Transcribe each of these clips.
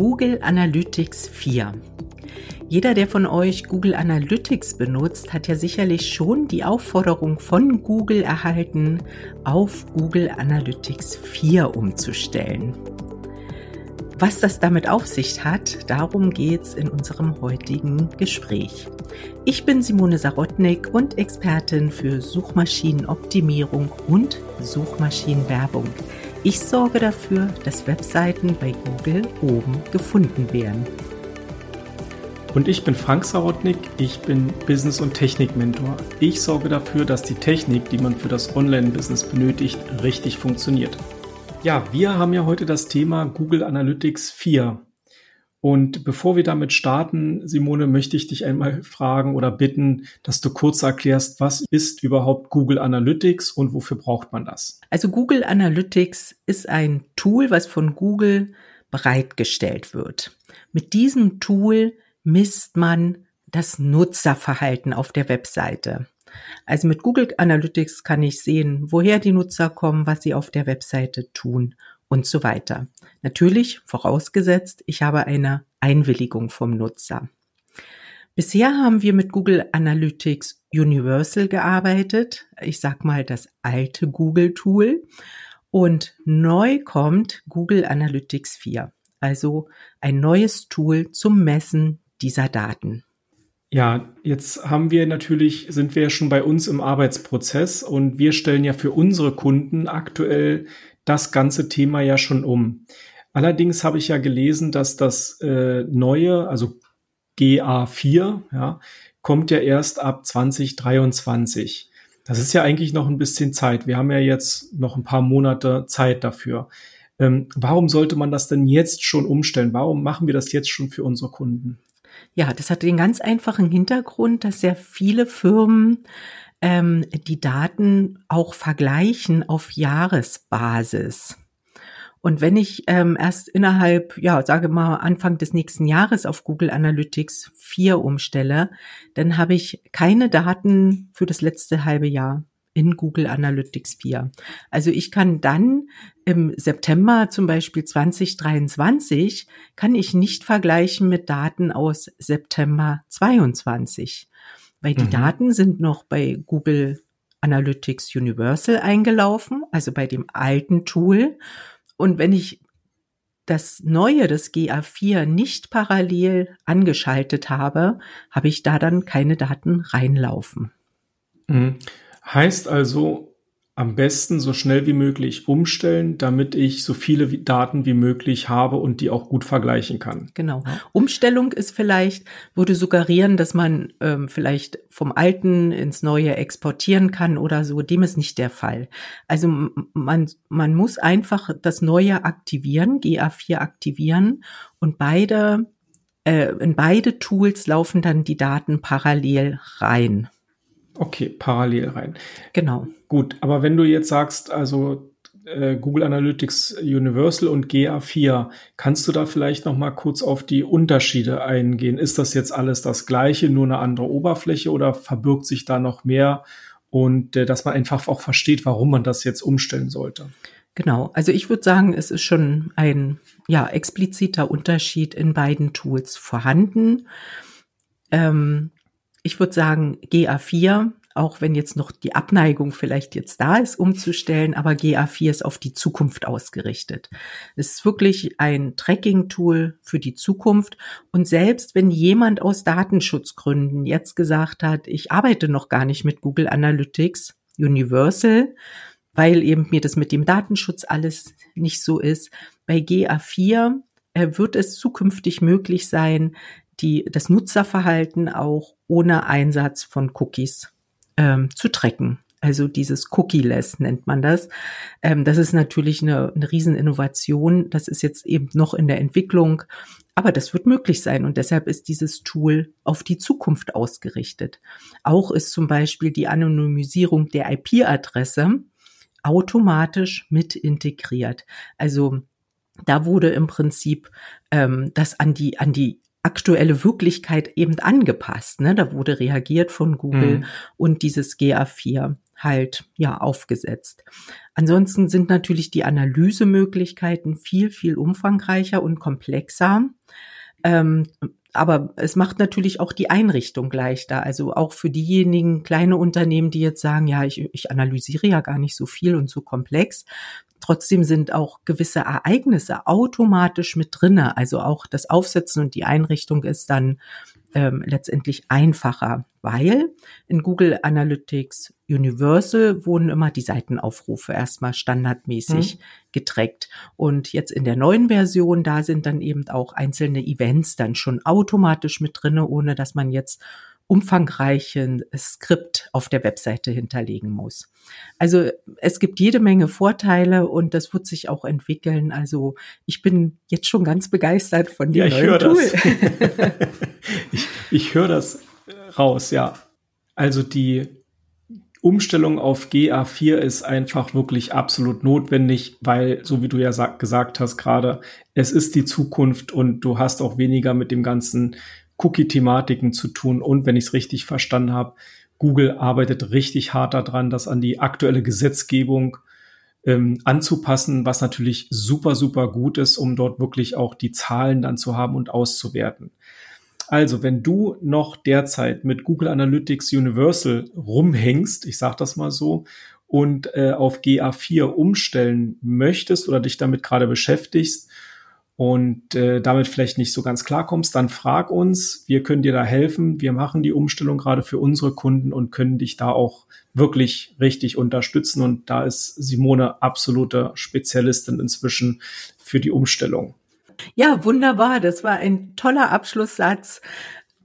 Google Analytics 4. Jeder, der von euch Google Analytics benutzt, hat ja sicherlich schon die Aufforderung von Google erhalten, auf Google Analytics 4 umzustellen. Was das damit auf sich hat, darum geht's in unserem heutigen Gespräch. Ich bin Simone Sarotnik und Expertin für Suchmaschinenoptimierung und Suchmaschinenwerbung. Ich sorge dafür, dass Webseiten bei Google oben gefunden werden. Und ich bin Frank Sarotnik, ich bin Business- und Technik-Mentor. Ich sorge dafür, dass die Technik, die man für das Online-Business benötigt, richtig funktioniert. Ja, wir haben ja heute das Thema Google Analytics 4. Und bevor wir damit starten, Simone, möchte ich dich einmal fragen oder bitten, dass du kurz erklärst, was ist überhaupt Google Analytics und wofür braucht man das? Also Google Analytics ist ein Tool, was von Google bereitgestellt wird. Mit diesem Tool misst man das Nutzerverhalten auf der Webseite. Also mit Google Analytics kann ich sehen, woher die Nutzer kommen, was sie auf der Webseite tun und so weiter. Natürlich vorausgesetzt, ich habe eine Einwilligung vom Nutzer. Bisher haben wir mit Google Analytics Universal gearbeitet. Ich sag mal das alte Google Tool. Und neu kommt Google Analytics 4. Also ein neues Tool zum Messen dieser Daten. Ja, jetzt haben wir natürlich, sind wir ja schon bei uns im Arbeitsprozess und wir stellen ja für unsere Kunden aktuell das ganze Thema ja schon um. Allerdings habe ich ja gelesen, dass das äh, neue, also GA4, ja, kommt ja erst ab 2023. Das ist ja eigentlich noch ein bisschen Zeit. Wir haben ja jetzt noch ein paar Monate Zeit dafür. Ähm, warum sollte man das denn jetzt schon umstellen? Warum machen wir das jetzt schon für unsere Kunden? Ja, das hat den ganz einfachen Hintergrund, dass sehr viele Firmen ähm, die Daten auch vergleichen auf Jahresbasis. Und wenn ich ähm, erst innerhalb, ja, sage mal Anfang des nächsten Jahres auf Google Analytics 4 umstelle, dann habe ich keine Daten für das letzte halbe Jahr in Google Analytics 4. Also ich kann dann im September zum Beispiel 2023 kann ich nicht vergleichen mit Daten aus September 22 weil die mhm. Daten sind noch bei Google Analytics Universal eingelaufen, also bei dem alten Tool. Und wenn ich das neue, das GA4 nicht parallel angeschaltet habe, habe ich da dann keine Daten reinlaufen. Mhm. Heißt also, am besten so schnell wie möglich umstellen, damit ich so viele Daten wie möglich habe und die auch gut vergleichen kann. Genau. Umstellung ist vielleicht, würde suggerieren, dass man ähm, vielleicht vom Alten ins Neue exportieren kann oder so. Dem ist nicht der Fall. Also man, man muss einfach das Neue aktivieren, GA4 aktivieren und beide, äh, in beide Tools laufen dann die Daten parallel rein. Okay, parallel rein. Genau. Gut, aber wenn du jetzt sagst, also äh, Google Analytics Universal und GA4, kannst du da vielleicht noch mal kurz auf die Unterschiede eingehen? Ist das jetzt alles das Gleiche, nur eine andere Oberfläche oder verbirgt sich da noch mehr? Und äh, dass man einfach auch versteht, warum man das jetzt umstellen sollte. Genau, also ich würde sagen, es ist schon ein ja expliziter Unterschied in beiden Tools vorhanden. Ähm, ich würde sagen, GA4, auch wenn jetzt noch die Abneigung vielleicht jetzt da ist, umzustellen, aber GA4 ist auf die Zukunft ausgerichtet. Es ist wirklich ein Tracking-Tool für die Zukunft. Und selbst wenn jemand aus Datenschutzgründen jetzt gesagt hat, ich arbeite noch gar nicht mit Google Analytics Universal, weil eben mir das mit dem Datenschutz alles nicht so ist, bei GA4 äh, wird es zukünftig möglich sein, die, das Nutzerverhalten auch ohne Einsatz von Cookies ähm, zu tracken. Also dieses Cookie-less nennt man das. Ähm, das ist natürlich eine, eine Rieseninnovation. Das ist jetzt eben noch in der Entwicklung. Aber das wird möglich sein und deshalb ist dieses Tool auf die Zukunft ausgerichtet. Auch ist zum Beispiel die Anonymisierung der IP-Adresse automatisch mit integriert. Also da wurde im Prinzip ähm, das an die an die aktuelle Wirklichkeit eben angepasst. Ne? Da wurde reagiert von Google mhm. und dieses GA4 halt ja aufgesetzt. Ansonsten sind natürlich die Analysemöglichkeiten viel, viel umfangreicher und komplexer. Ähm, aber es macht natürlich auch die Einrichtung leichter. Also auch für diejenigen kleine Unternehmen, die jetzt sagen, ja, ich, ich analysiere ja gar nicht so viel und so komplex. Trotzdem sind auch gewisse Ereignisse automatisch mit drinne. Also auch das Aufsetzen und die Einrichtung ist dann ähm, letztendlich einfacher, weil in Google Analytics Universal wurden immer die Seitenaufrufe erstmal standardmäßig hm. getrackt. Und jetzt in der neuen Version, da sind dann eben auch einzelne Events dann schon automatisch mit drinne, ohne dass man jetzt umfangreichen Skript auf der Webseite hinterlegen muss. Also es gibt jede Menge Vorteile und das wird sich auch entwickeln. Also ich bin jetzt schon ganz begeistert von dem ja, ich neuen Tool. ich ich höre das raus, ja. Also die Umstellung auf GA4 ist einfach wirklich absolut notwendig, weil, so wie du ja gesagt hast gerade, es ist die Zukunft und du hast auch weniger mit dem ganzen Cookie-Thematiken zu tun. Und wenn ich es richtig verstanden habe, Google arbeitet richtig hart daran, das an die aktuelle Gesetzgebung ähm, anzupassen, was natürlich super, super gut ist, um dort wirklich auch die Zahlen dann zu haben und auszuwerten. Also, wenn du noch derzeit mit Google Analytics Universal rumhängst, ich sage das mal so, und äh, auf GA4 umstellen möchtest oder dich damit gerade beschäftigst und äh, damit vielleicht nicht so ganz klarkommst, dann frag uns. Wir können dir da helfen. Wir machen die Umstellung gerade für unsere Kunden und können dich da auch wirklich richtig unterstützen. Und da ist Simone absolute Spezialistin inzwischen für die Umstellung. Ja, wunderbar. Das war ein toller Abschlusssatz.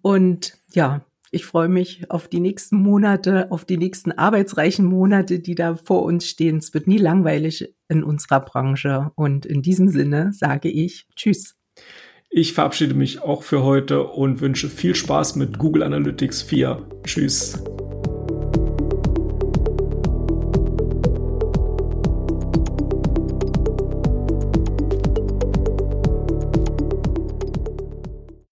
Und ja, ich freue mich auf die nächsten Monate, auf die nächsten arbeitsreichen Monate, die da vor uns stehen. Es wird nie langweilig in unserer Branche. Und in diesem Sinne sage ich Tschüss. Ich verabschiede mich auch für heute und wünsche viel Spaß mit Google Analytics 4. Tschüss.